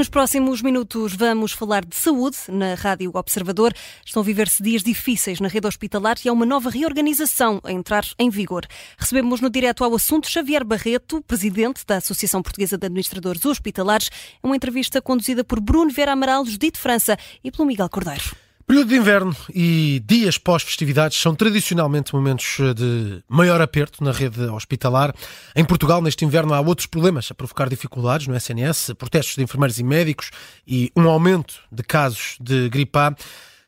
Nos próximos minutos vamos falar de saúde na Rádio Observador. Estão a viver-se dias difíceis na rede hospitalar e há uma nova reorganização a entrar em vigor. Recebemos no direto ao assunto Xavier Barreto, presidente da Associação Portuguesa de Administradores Hospitalares, uma entrevista conduzida por Bruno Vera Amaral, Judite França e pelo Miguel Cordeiro. Período de inverno e dias pós-festividades são tradicionalmente momentos de maior aperto na rede hospitalar. Em Portugal, neste inverno, há outros problemas a provocar dificuldades no SNS, protestos de enfermeiros e médicos e um aumento de casos de gripe A.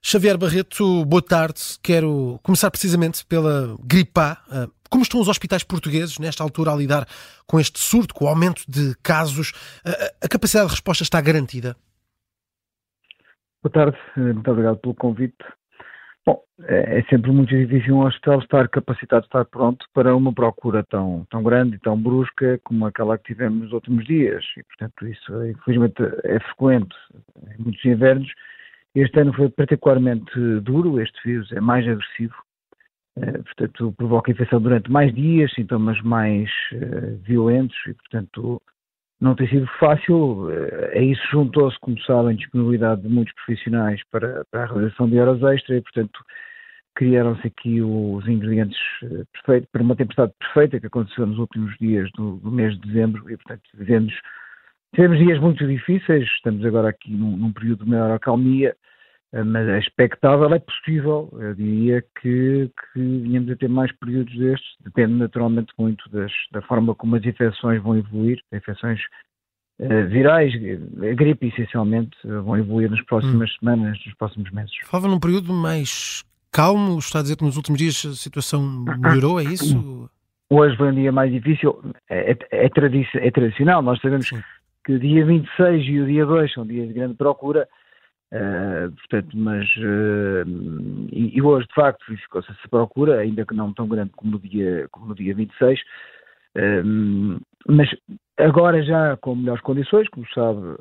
Xavier Barreto, boa tarde. Quero começar precisamente pela gripe A. Ah, como estão os hospitais portugueses nesta altura a lidar com este surto, com o aumento de casos? Ah, a capacidade de resposta está garantida? Boa tarde, eh, muito obrigado pelo convite. Bom, é, é sempre muito difícil um hospital estar capacitado, estar pronto para uma procura tão, tão grande e tão brusca como aquela que tivemos nos últimos dias. E, portanto, isso infelizmente é frequente em muitos invernos. Este ano foi particularmente duro, este vírus é mais agressivo, eh, portanto, provoca infecção durante mais dias, sintomas mais uh, violentos e, portanto, não tem sido fácil. Eh, a isso juntou-se, como sabem, disponibilidade de muitos profissionais para, para a realização de horas extra e, portanto, criaram-se aqui os ingredientes eh, perfeitos para uma tempestade perfeita que aconteceu nos últimos dias do, do mês de dezembro e, portanto, vivemos, tivemos dias muito difíceis, estamos agora aqui num, num período de maior acalmia, mas é expectável, é possível, eu diria que, que venhamos a ter mais períodos destes, depende naturalmente muito das, da forma como as infecções vão evoluir, infecções uh, virais, a gripe essencialmente, vão evoluir nas próximas hum. semanas, nos próximos meses. Falava num período mais calmo, está a dizer que nos últimos dias a situação melhorou, é isso? Hoje foi um dia mais difícil, é, é, é, é tradicional, nós sabemos Sim. que o dia 26 e o dia 2 são dias de grande procura, Uh, portanto, mas uh, e, e, hoje de facto verificou-se essa procura, ainda que não tão grande como no dia, como no dia 26, uh, eh, mas agora já com melhores condições, como sabe,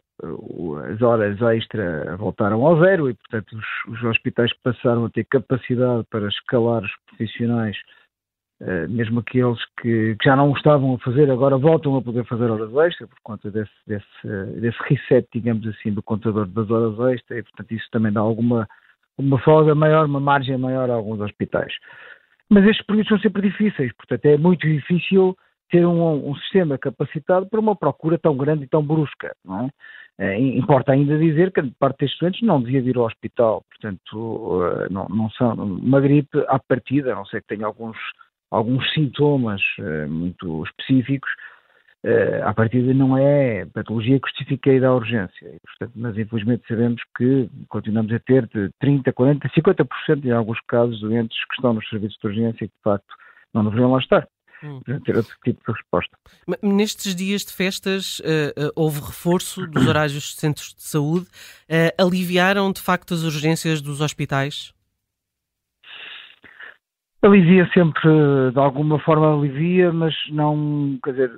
as horas extra voltaram ao zero e, portanto, os, os hospitais passaram a ter capacidade para escalar os profissionais mesmo aqueles que, que, já não estavam a fazer, agora voltam a poder fazer horas extra por conta desse, desse, desse reset, digamos assim, do contador das horas extra e, portanto, isso também dá alguma uma folga maior, uma margem maior a alguns hospitais. Mas estes períodos são sempre difíceis, portanto, é muito difícil ter um, um sistema capacitado para uma procura tão grande e tão brusca, é? É, importa ainda dizer que a parte destes doentes não devia vir ao hospital, portanto, uh, não, não são uma gripe à partida, a não sei que tenha alguns alguns sintomas uh, muito específicos, uh, à partida não é patologia que justifica ir à urgência. Portanto, mas infelizmente sabemos que continuamos a ter de 30%, 40%, 50% em alguns casos doentes que estão nos serviços de urgência e que de facto não deveriam lá estar. Hum. ter outro tipo de resposta. Nestes dias de festas uh, uh, houve reforço dos horários dos centros de saúde. Uh, aliviaram de facto as urgências dos hospitais? Alivia sempre, de alguma forma alivia, mas não, quer dizer,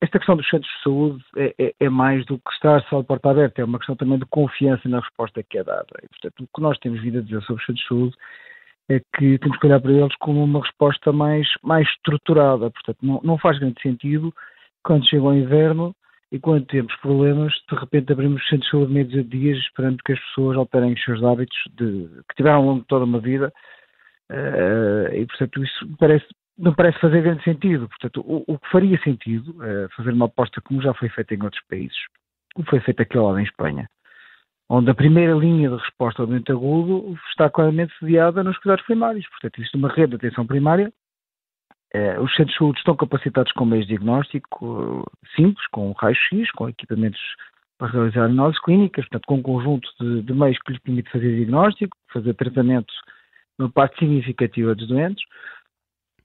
esta questão dos centros de saúde é, é, é, mais do que estar só de porta aberta, é uma questão também de confiança na resposta que é dada. E, portanto, o que nós temos vindo a dizer sobre os centros de saúde é que temos que olhar para eles como uma resposta mais, mais estruturada. Portanto, não, não faz grande sentido quando chega o inverno e quando temos problemas, de repente abrimos os centros de saúde meio de dias esperando que as pessoas alterem os seus hábitos de, que tiveram ao longo de toda uma vida Uh, e, portanto, isso parece, não parece fazer grande sentido. Portanto, o, o que faria sentido uh, fazer uma aposta como já foi feita em outros países, como foi feito aqui lado em Espanha, onde a primeira linha de resposta ao doente agudo está claramente sediada nos cuidados primários. Portanto, existe uma rede de atenção primária. Uh, os centros de saúde estão capacitados com meios de diagnóstico simples, com raio-x, com equipamentos para realizar análises clínicas, portanto, com um conjunto de, de meios que lhes permite fazer diagnóstico, fazer tratamento uma parte significativa dos doentes,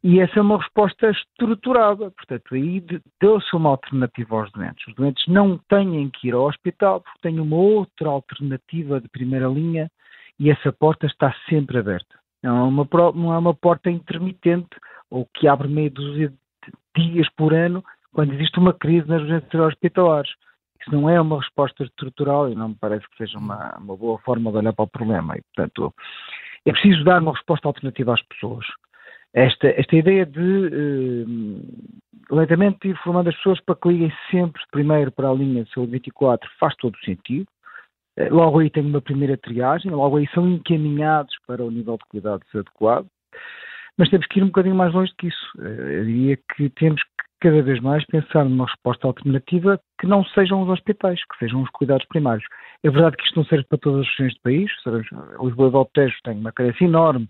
e essa é uma resposta estruturada. Portanto, aí deu-se uma alternativa aos doentes. Os doentes não têm que ir ao hospital porque têm uma outra alternativa de primeira linha e essa porta está sempre aberta. Não é uma, não é uma porta intermitente ou que abre meio dúzia de dias por ano quando existe uma crise nas urgências hospitalares. Isso não é uma resposta estrutural e não me parece que seja uma, uma boa forma de olhar para o problema. E, portanto, é preciso dar uma resposta alternativa às pessoas. esta, esta ideia de uh, lentamente ir formando as pessoas para que liguem sempre primeiro para a linha de saúde 24 faz todo o sentido. Uh, logo aí tem uma primeira triagem, logo aí são encaminhados para o nível de cuidados adequado. Mas temos que ir um bocadinho mais longe do que isso. Uh, eu diria que temos cada vez mais pensar numa resposta alternativa que não sejam os hospitais, que sejam os cuidados primários. É verdade que isto não serve para todas as regiões do país, sabemos, Lisboa e Valtejo tem uma carência enorme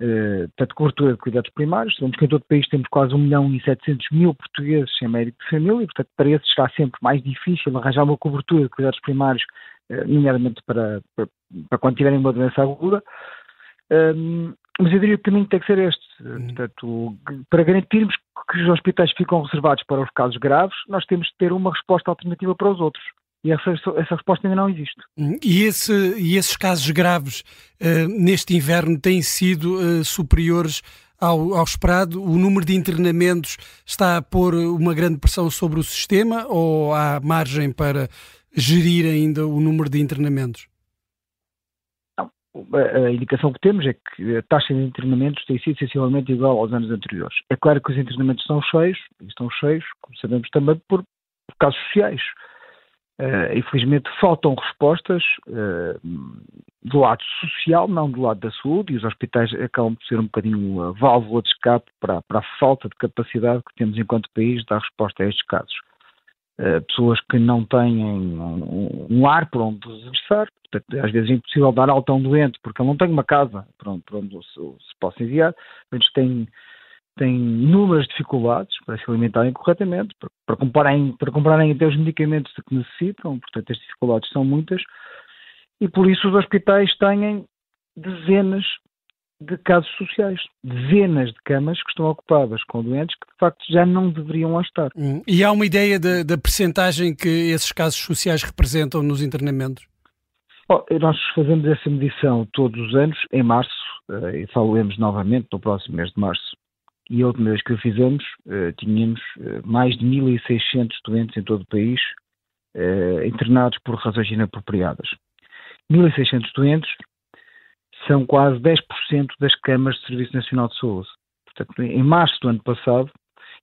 de cobertura de cuidados primários, sabemos que em todo o país temos quase 1 milhão e 700 mil portugueses sem médico de família, e portanto para esses será sempre mais difícil arranjar uma cobertura de cuidados primários, uh, nomeadamente para, para, para, quando tiverem uma doença aguda. Um, mas eu diria que o caminho tem que ser este. Hum. Portanto, para garantirmos que os hospitais ficam reservados para os casos graves, nós temos de ter uma resposta alternativa para os outros. E essa, essa resposta ainda não existe. Hum, e, esse, e esses casos graves uh, neste inverno têm sido uh, superiores ao, ao, esperado? O número de internamentos está a pôr uma grande pressão sobre o sistema ou há margem para gerir ainda o número de internamentos? A indicação que temos é que a taxa de internamentos tem sido sensivelmente igual aos anos anteriores. É claro que os internamentos estão cheios, e estão cheios, como sabemos também, por, por casos sociais. Uh, infelizmente faltam respostas uh, do lado social, não do lado da saúde, e os hospitais acabam por ser um bocadinho a válvula de escape para, para a falta de capacidade que temos enquanto país de dar resposta a estes casos. Uh, pessoas que não têm um, um ar por onde regressar, portanto, às vezes é impossível dar alta a um doente porque ele não tem uma casa para onde, para onde se, se, possa enviar, eles têm, têm inúmeras dificuldades para se alimentarem corretamente, para, para, comprarem, para comprarem até os medicamentos que necessitam, portanto, as dificuldades são muitas, e por isso os hospitais têm dezenas de casos sociais, dezenas de camas que estão ocupadas com doentes que de facto já não deveriam lá estar. Hum. E há uma ideia da, da percentagem que esses casos sociais representam nos internamentos? Nós fazemos essa medição todos os anos, em março, uh, e falamos novamente no próximo mês de março. E a última vez que o fizemos, uh, tínhamos uh, mais de 1.600 doentes em todo o país internados por razões inapropriadas. 1.600 doentes são quase 10% das câmaras de Serviço Nacional de Saúde. Portanto, em março do ano passado,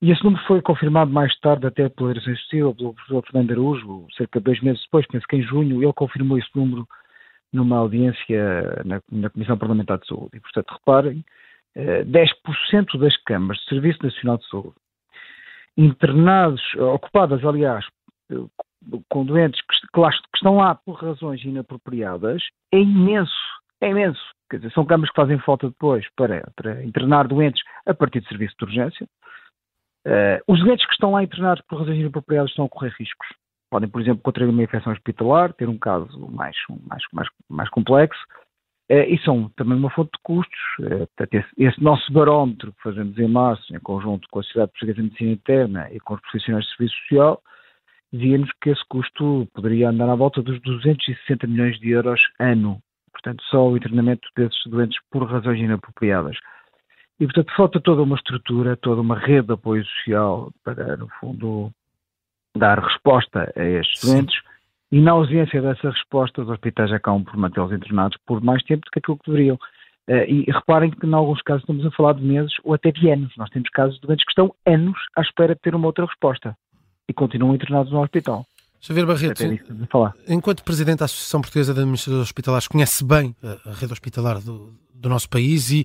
e esse número foi confirmado mais tarde até pela direção executiva, pelo professor Fernando Araújo, cerca de dois meses depois, penso que em junho, ele confirmou esse número numa audiência na, na Comissão Parlamentar de Saúde. E, portanto, reparem, 10% eh, das câmaras de Serviço Nacional de Saúde, internados, ocupadas, aliás, com doentes que, que, estão lá por razões inapropriadas, é imenso é imenso. Quer dizer, são camas que fazem falta depois para, para internar doentes a partir de serviço de urgência. Uh, os doentes que estão lá internados por razões inapropriadas estão a correr riscos. Podem, por exemplo, contrair uma infecção hospitalar, ter um caso mais, mais, mais, mais complexo, uh, e são também uma fonte de custos. Uh, portanto, esse, esse, nosso barómetro que fazemos em março, em conjunto com a Sociedade Portuguesa de Medicina Interna e com os profissionais de serviço social, dizia-nos que esse custo poderia andar à volta dos 260 milhões de euros ano portanto, só o internamento desses doentes por razões inapropriadas. E, portanto, falta toda uma estrutura, toda uma rede de apoio social para, no fundo, dar resposta a estes Sim. doentes. E, na ausência dessa resposta, os hospitais acabam por mantê-los internados por mais tempo do que aquilo que deveriam. Uh, e reparem que, em alguns casos, estamos a falar de meses ou até de anos. Nós temos casos de doentes que estão anos à espera de ter uma outra resposta e continuam internados no hospital. Xavier Barreto, enquanto Presidente da Associação Portuguesa de Administradores Hospitalares, conhece bem a, rede hospitalar do, do nosso país e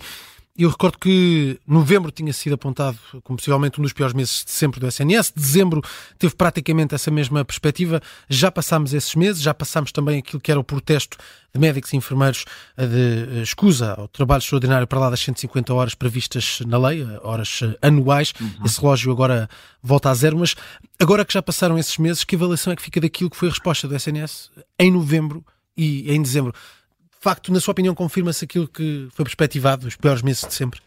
eu recordo que novembro tinha sido apontado como possivelmente um dos piores meses de sempre do SNS. Dezembro teve praticamente essa mesma perspectiva. Já passámos esses meses, já passámos também aquilo que era o protesto de médicos e enfermeiros de eh, escusa ao trabalho extraordinário para lá das 150 horas previstas na lei, eh, horas eh, anuais. Uhum. Esse relógio agora volta a zero. Mas agora que já passaram esses meses, que avaliação é que fica daquilo que foi a resposta do SNS em novembro e em dezembro? Facto, na sua opinião, confirma-se aquilo que foi perspectivado, os piores meses de sempre?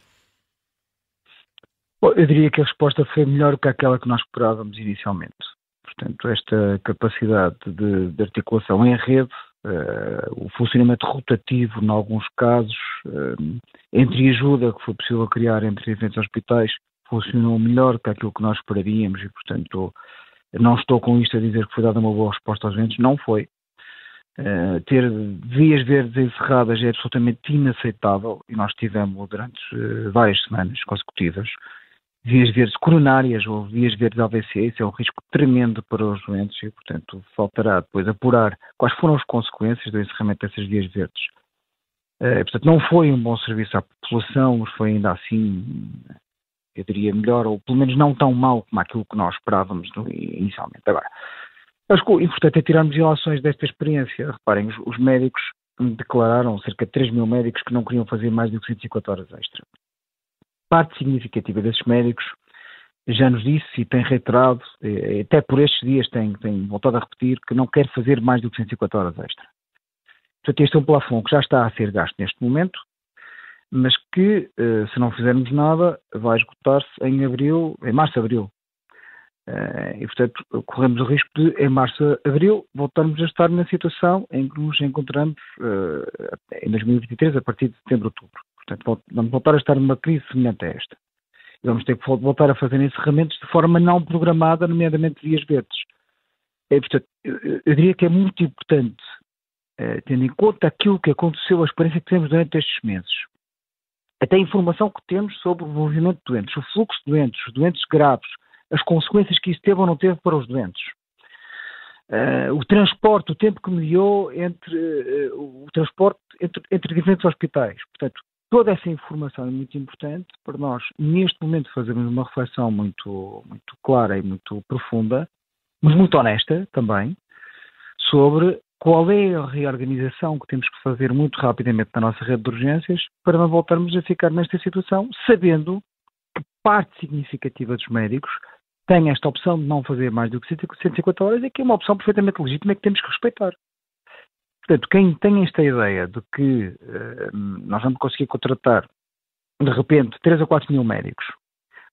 Bom, eu diria que a resposta foi melhor que aquela que nós esperávamos inicialmente. Portanto, esta capacidade de, de articulação em rede, uh, o funcionamento rotativo, em alguns casos, uh, entre ajuda que foi possível criar entre diferentes hospitais, funcionou melhor que aquilo que nós esperaríamos e, portanto, não estou com isto a dizer que foi dada uma boa resposta aos doentes, não foi. Uh, ter vias verdes encerradas é absolutamente inaceitável e nós tivemos durante uh, várias semanas consecutivas vias verdes coronárias ou vias verdes AVC, isso é um risco tremendo para os doentes e, portanto, faltará depois apurar quais foram as consequências do encerramento dessas vias verdes. Uh, portanto, não foi um bom serviço à população, mas foi ainda assim, eu diria, melhor, ou pelo menos não tão mau como aquilo que nós esperávamos inicialmente. Agora, acho que o importante é tirarmos ilações desta experiência. Reparem, os, os médicos declararam, cerca de 3 mil médicos, que não queriam fazer mais do que 150 horas extra parte significativa desses médicos já nos disse e tem reiterado, até por estes dias tem, tem voltado a repetir, que não quer fazer mais do que 150 horas extra. Portanto, este é um plafond que já está a ser gasto neste momento, mas que, eh, se não fizermos nada, vai esgotar-se em abril, em março-abril. Eh, e, portanto, corremos o risco de, em março-abril, voltarmos a estar na situação em que nos encontramos eh, em 2023, a partir de setembro-outubro. Portanto, vamos voltar a estar numa crise semelhante a esta. E vamos ter que voltar a fazer encerramentos de forma não programada, nomeadamente vias verdes. É, portanto, eu, diria que é muito importante, eh, tendo em conta aquilo que aconteceu, a experiência que temos durante estes meses, até a informação que temos sobre o movimento de doentes, o fluxo de doentes, os doentes graves, as consequências que isso teve ou não teve para os doentes. Uh, o transporte, o tempo que mediou entre uh, o transporte entre, entre diferentes hospitais. Portanto, Toda essa informação é muito importante para nós, neste momento, fazermos uma reflexão muito, muito clara e muito profunda, mas muito honesta também, sobre qual é a reorganização que temos que fazer muito rapidamente na nossa rede de urgências para não voltarmos a ficar nesta situação, sabendo que parte significativa dos médicos tem esta opção de não fazer mais do que 150 horas e que é uma opção perfeitamente legítima que temos que respeitar. Portanto, quem tem esta ideia de que uh, nós vamos conseguir contratar, de repente, 3 ou 4 mil médicos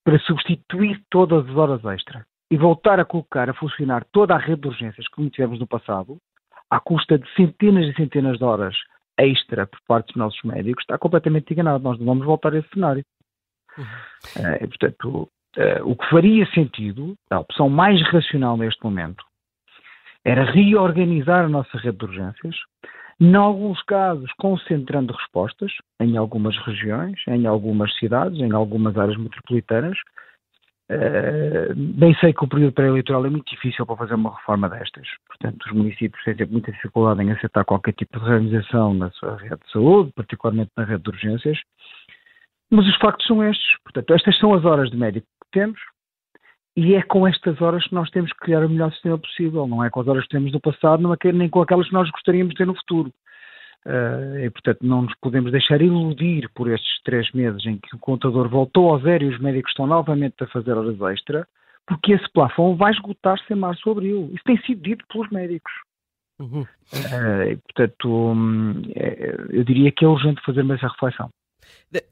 para substituir todas as horas extra e voltar a colocar a funcionar toda a rede de urgências como tivemos no passado, à custa de centenas e centenas de horas extra por parte dos nossos médicos, está completamente enganado. Nós não vamos voltar a esse cenário. Uhum. Uh, portanto, uh, o que faria sentido, a opção mais racional neste momento, era reorganizar a nossa rede de urgências, em alguns casos concentrando respostas em algumas regiões, em algumas cidades, em algumas áreas metropolitanas. Uh, bem sei que o período pré-eleitoral é muito difícil para fazer uma reforma destas. Portanto, os municípios têm muita dificuldade em aceitar qualquer tipo de reorganização na sua rede de saúde, particularmente na rede de urgências. Mas os factos são estes. Portanto, estas são as horas de médico temos, e é com estas horas que nós temos que criar o melhor sistema possível, não é com as horas que temos no passado, não é nem com aquelas que nós gostaríamos de ter no futuro. Uh, e, portanto, não nos podemos deixar iludir por estes três meses em que o contador voltou ao zero e os médicos estão novamente a fazer horas extra, porque esse plafond vai esgotar-se em março ou abril. Isso tem sido dito pelos médicos. Uhum. Uh, e, portanto, hum, é, eu diria que é urgente fazermos essa reflexão.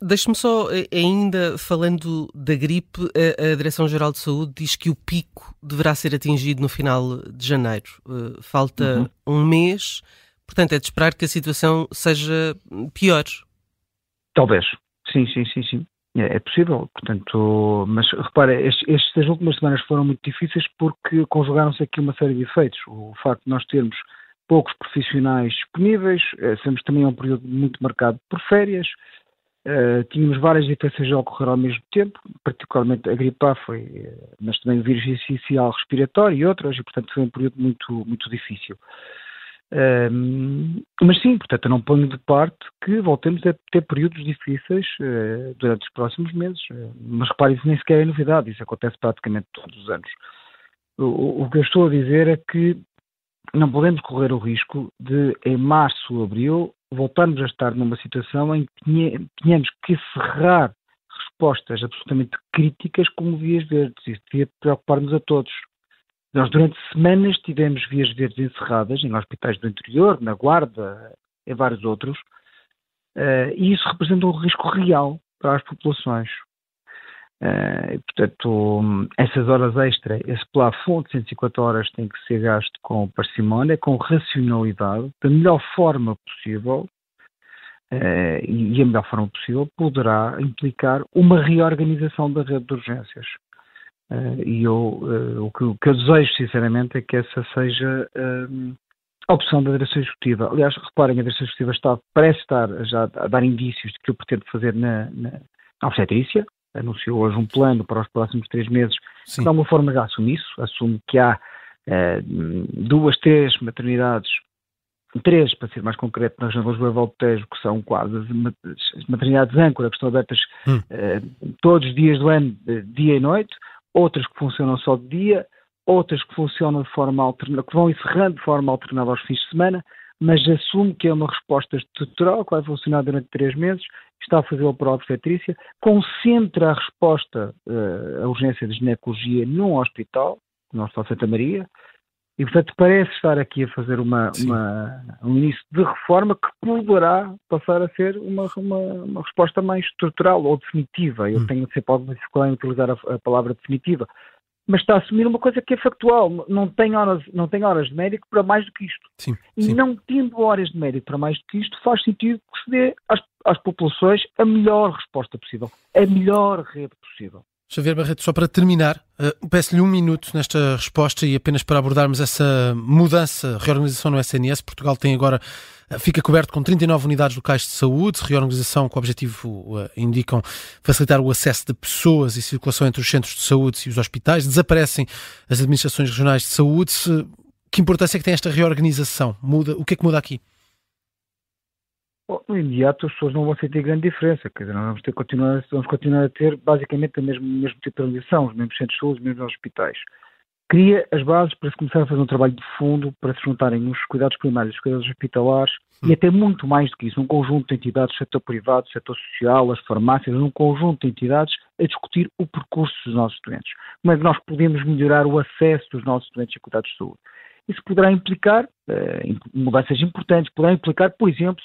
Deixe-me só, eh, ainda falando da gripe, a, Direção-Geral de Saúde diz que o pico deverá ser atingido no final de janeiro. Uh, falta uhum. um mês, portanto é de esperar que a situação seja pior. Talvez, sim, sim, sim, sim. É, é possível, portanto, mas repara, estes, estas últimas semanas foram muito difíceis porque conjugaram-se aqui uma série de efeitos. O facto de nós termos poucos profissionais disponíveis, é, sempre também um período muito marcado por férias, Uh, tínhamos várias infecções a ocorrer ao mesmo tempo, particularmente a gripe A foi, uh, mas também o vírus essencial respiratório e outras, e portanto foi um período muito, muito difícil. Uh, mas sim, portanto eu não ponho de parte que voltemos a ter períodos difíceis durante os próximos meses, mas repare, isso nem sequer é novidade, isso acontece praticamente todos os anos. O, o que eu estou a dizer é que não podemos correr o risco de, em março ou abril, voltarmos a estar numa situação em que tínhamos que cerrar respostas absolutamente críticas como vias verdes. Isso devia preocupar-nos a todos. Nós, durante semanas, tivemos vias verdes encerradas em hospitais do interior, na Guarda, em vários outros, uh, e isso representa um risco real para as populações. Uh, portanto, essas horas extra, esse plafond de 150 horas tem que ser gasto com parcimónia, com racionalidade, da melhor forma possível, uh, e a melhor forma possível poderá implicar uma reorganização da rede de urgências. Uh, e eu, o que, o, que, eu desejo, sinceramente, é que essa seja a opção da direção executiva. Aliás, reparem, a direção executiva está, parece estar já a dar indícios de que o pretende fazer na, na, na obstetrícia. Anunciou hoje um plano para os próximos três meses, Sim. de alguma forma já assume isso, assume que há eh, duas, três maternidades, três, para ser mais concreto, na região de Lisboa e que são quase as maternidades âncora, que estão abertas hum. Eh, todos os dias do ano, dia e noite, outras que funcionam só de dia, outras que funcionam de forma alternada, que vão encerrando de forma alternada aos fins de semana, mas assume que é uma resposta estrutural que vai funcionar durante três meses, está a fazê-lo para a obstetrícia, concentra a resposta uh, à urgência de ginecologia num hospital, no Hospital Santa Maria, e portanto parece estar aqui a fazer uma, uma, um início de reforma que poderá passar a ser uma, uma, uma resposta mais estrutural ou definitiva. Eu hum. tenho sempre alguma dificuldade em utilizar a, a palavra definitiva, mas está a assumir uma coisa que é factual. Não tem horas, não tem horas de médico para mais do que isto. Sim, e sim. não tendo horas de médico para mais do que isto, faz sentido que se dê às, às populações a melhor resposta possível, a melhor rede possível. Xavier Barreto, só para terminar, uh, peço-lhe um minuto nesta resposta e apenas para abordarmos essa mudança, reorganização no SNS. Portugal tem agora, uh, fica coberto com 39 unidades locais de saúde, reorganização com o objetivo, uh, indicam, facilitar o acesso de pessoas e circulação entre os centros de saúde e os hospitais. Desaparecem as administrações regionais de saúde. Que importância é que tem esta reorganização? Muda, o que é que muda aqui? No imediato as pessoas não vão sentir grande diferença, quer dizer, nós vamos, ter, continuar, vamos continuar a ter basicamente o mesmo, mesmo tipo de organização, os mesmos centros de saúde, os mesmos hospitais. Cria as bases para se começar a fazer um trabalho de fundo para se juntarem os cuidados primários, os cuidados hospitalares hum. e até muito mais do que isso, um conjunto de entidades, setor privado, setor social, as farmácias, um conjunto de entidades a discutir o percurso dos nossos doentes. Como é que nós podemos melhorar o acesso dos nossos doentes a cuidados de saúde? Isso poderá implicar eh, mudanças importantes, poderá implicar, por exemplo,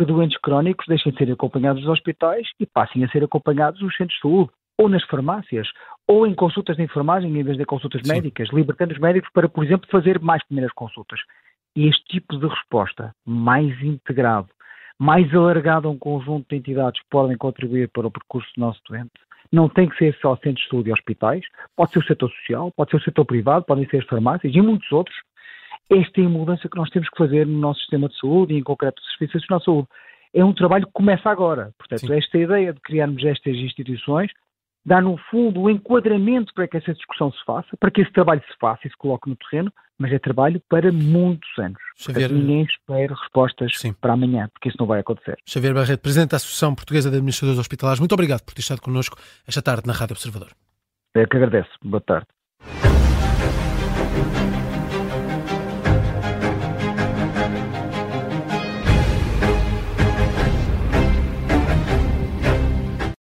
que doentes crónicos deixem de ser acompanhados nos hospitais e passem a ser acompanhados nos centros de saúde, ou nas farmácias, ou em consultas de enfermagem em vez de consultas Sim. médicas, libertando os médicos para, por exemplo, fazer mais primeiras consultas. E este tipo de resposta, mais integrado, mais alargado a um conjunto de entidades que podem contribuir para o percurso do nosso doente, não tem que ser só centros de saúde e hospitais, pode ser o setor social, pode ser o setor privado, podem ser as farmácias e muitos outros, esta é a mudança que nós temos que fazer no nosso sistema de saúde e, em concreto, o Serviço Nacional de Saúde. É um trabalho que começa agora. Portanto, Sim. esta ideia de criarmos estas instituições dá, no fundo, o um enquadramento para que essa discussão se faça, para que esse trabalho se faça e se coloque no terreno, mas é trabalho para muitos anos. Xavier... Ninguém espera respostas Sim. para amanhã, porque isso não vai acontecer. Xavier Barreto, Presidente da Associação Portuguesa de Administradores Hospitalares, muito obrigado por ter estado connosco esta tarde na Rádio Observador. É que agradeço. Boa tarde.